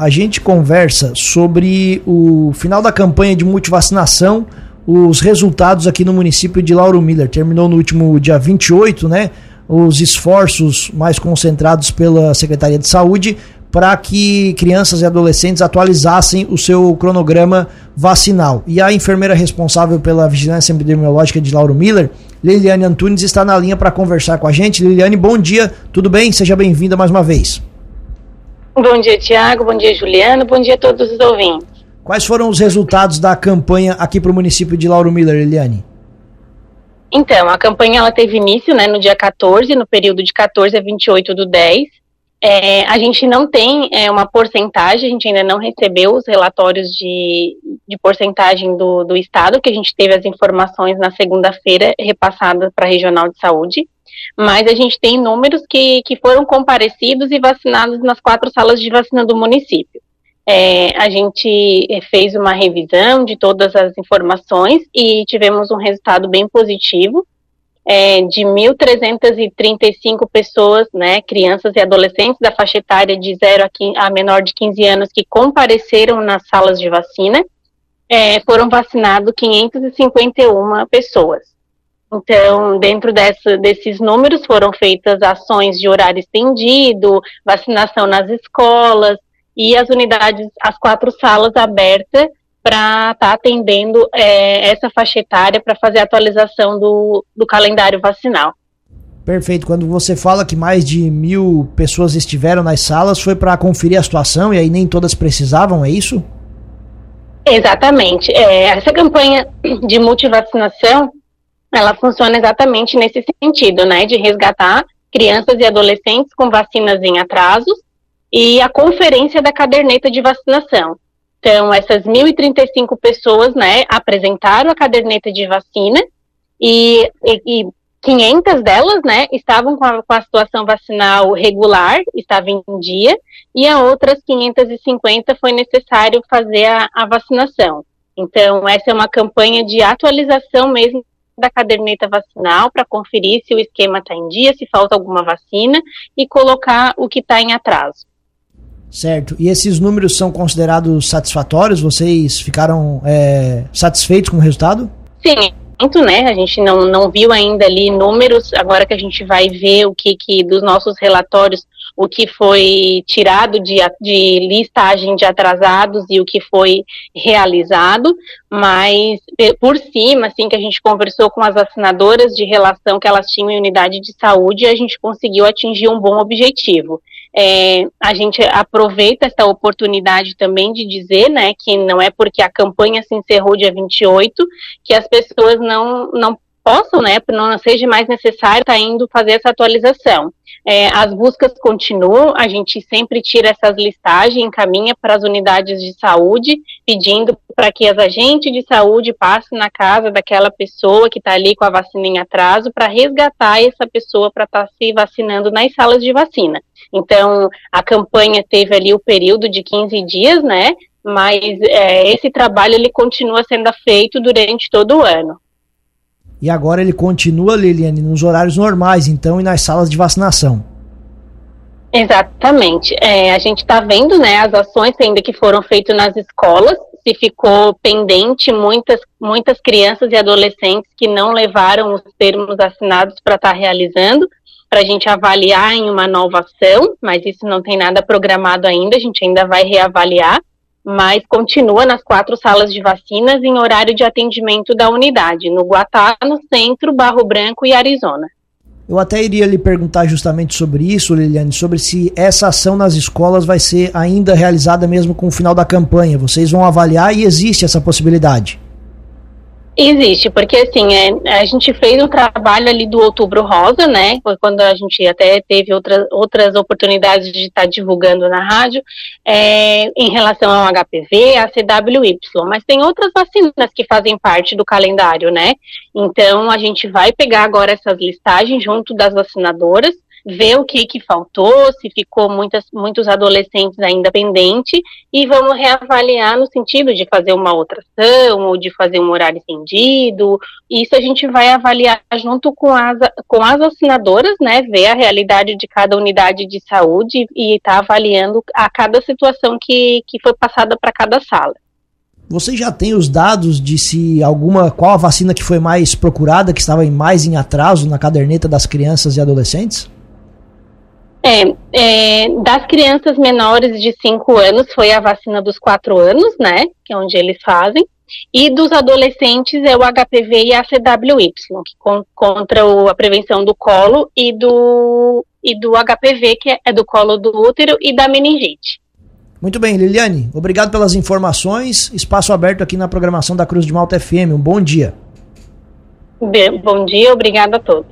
a gente conversa sobre o final da campanha de multivacinação, os resultados aqui no município de Lauro Miller. Terminou no último dia 28, né? Os esforços mais concentrados pela Secretaria de Saúde para que crianças e adolescentes atualizassem o seu cronograma vacinal. E a enfermeira responsável pela vigilância epidemiológica de Lauro Miller, Liliane Antunes, está na linha para conversar com a gente. Liliane, bom dia, tudo bem? Seja bem-vinda mais uma vez. Bom dia, Tiago, bom dia, Juliano, bom dia a todos os ouvintes. Quais foram os resultados da campanha aqui para o município de Lauro Miller, Liliane? Então, a campanha ela teve início né, no dia 14, no período de 14 a 28 do 10, é, a gente não tem é, uma porcentagem, a gente ainda não recebeu os relatórios de, de porcentagem do, do Estado, que a gente teve as informações na segunda-feira repassadas para a Regional de Saúde, mas a gente tem números que, que foram comparecidos e vacinados nas quatro salas de vacina do município. É, a gente fez uma revisão de todas as informações e tivemos um resultado bem positivo é, de 1.335 pessoas, né, crianças e adolescentes da faixa etária de 0 a, 15, a menor de 15 anos que compareceram nas salas de vacina, é, foram vacinados 551 pessoas. Então, dentro dessa, desses números foram feitas ações de horário estendido, vacinação nas escolas e as unidades, as quatro salas abertas para estar tá atendendo é, essa faixa etária para fazer a atualização do, do calendário vacinal. Perfeito. Quando você fala que mais de mil pessoas estiveram nas salas, foi para conferir a situação e aí nem todas precisavam, é isso? Exatamente. É, essa campanha de multivacinação, ela funciona exatamente nesse sentido, né, de resgatar crianças e adolescentes com vacinas em atrasos e a conferência da caderneta de vacinação. Então, essas 1.035 pessoas, né, apresentaram a caderneta de vacina e, e, e 500 delas, né, estavam com a, com a, situação vacinal regular, estava em dia, e a outras 550 foi necessário fazer a, a vacinação. Então, essa é uma campanha de atualização mesmo da caderneta vacinal para conferir se o esquema está em dia, se falta alguma vacina e colocar o que está em atraso. Certo. E esses números são considerados satisfatórios? Vocês ficaram é, satisfeitos com o resultado? Sim, muito, né? A gente não, não viu ainda ali números, agora que a gente vai ver o que, que dos nossos relatórios, o que foi tirado de, de listagem de atrasados e o que foi realizado, mas por cima, assim, que a gente conversou com as assinadoras de relação que elas tinham em unidade de saúde, a gente conseguiu atingir um bom objetivo. É, a gente aproveita essa oportunidade também de dizer, né, que não é porque a campanha se encerrou dia 28 que as pessoas não, não possam, né, não seja mais necessário estar tá indo fazer essa atualização. É, as buscas continuam, a gente sempre tira essas listagens, encaminha para as unidades de saúde, pedindo para que as agentes de saúde passem na casa daquela pessoa que está ali com a vacina em atraso, para resgatar essa pessoa para estar tá se vacinando nas salas de vacina. Então, a campanha teve ali o período de 15 dias, né? Mas é, esse trabalho ele continua sendo feito durante todo o ano. E agora ele continua, Liliane, nos horários normais, então, e nas salas de vacinação. Exatamente. É, a gente está vendo né, as ações ainda que foram feitas nas escolas, se ficou pendente muitas, muitas crianças e adolescentes que não levaram os termos assinados para estar tá realizando, para a gente avaliar em uma nova ação, mas isso não tem nada programado ainda, a gente ainda vai reavaliar mas continua nas quatro salas de vacinas em horário de atendimento da unidade, no Guatá, no Centro, Barro Branco e Arizona. Eu até iria lhe perguntar justamente sobre isso, Liliane, sobre se essa ação nas escolas vai ser ainda realizada mesmo com o final da campanha. Vocês vão avaliar e existe essa possibilidade? Existe, porque assim, é, a gente fez um trabalho ali do Outubro Rosa, né? Foi quando a gente até teve outras, outras oportunidades de estar divulgando na rádio, é, em relação ao HPV, a CWY, mas tem outras vacinas que fazem parte do calendário, né? Então a gente vai pegar agora essas listagens junto das vacinadoras ver o que, que faltou, se ficou muitas, muitos adolescentes ainda pendente, e vamos reavaliar no sentido de fazer uma outra ação, ou de fazer um horário estendido. Isso a gente vai avaliar junto com as, com as assinadoras, né? Ver a realidade de cada unidade de saúde e estar tá avaliando a cada situação que, que foi passada para cada sala. Você já tem os dados de se alguma qual a vacina que foi mais procurada, que estava mais em atraso na caderneta das crianças e adolescentes? É, é, das crianças menores de 5 anos foi a vacina dos 4 anos, né? Que é onde eles fazem. E dos adolescentes é o HPV e a CWY, que con contra o, a prevenção do colo e do, e do HPV, que é, é do colo do útero, e da meningite. Muito bem, Liliane, obrigado pelas informações. Espaço aberto aqui na programação da Cruz de Malta FM. Um bom dia. Bom dia, obrigado a todos.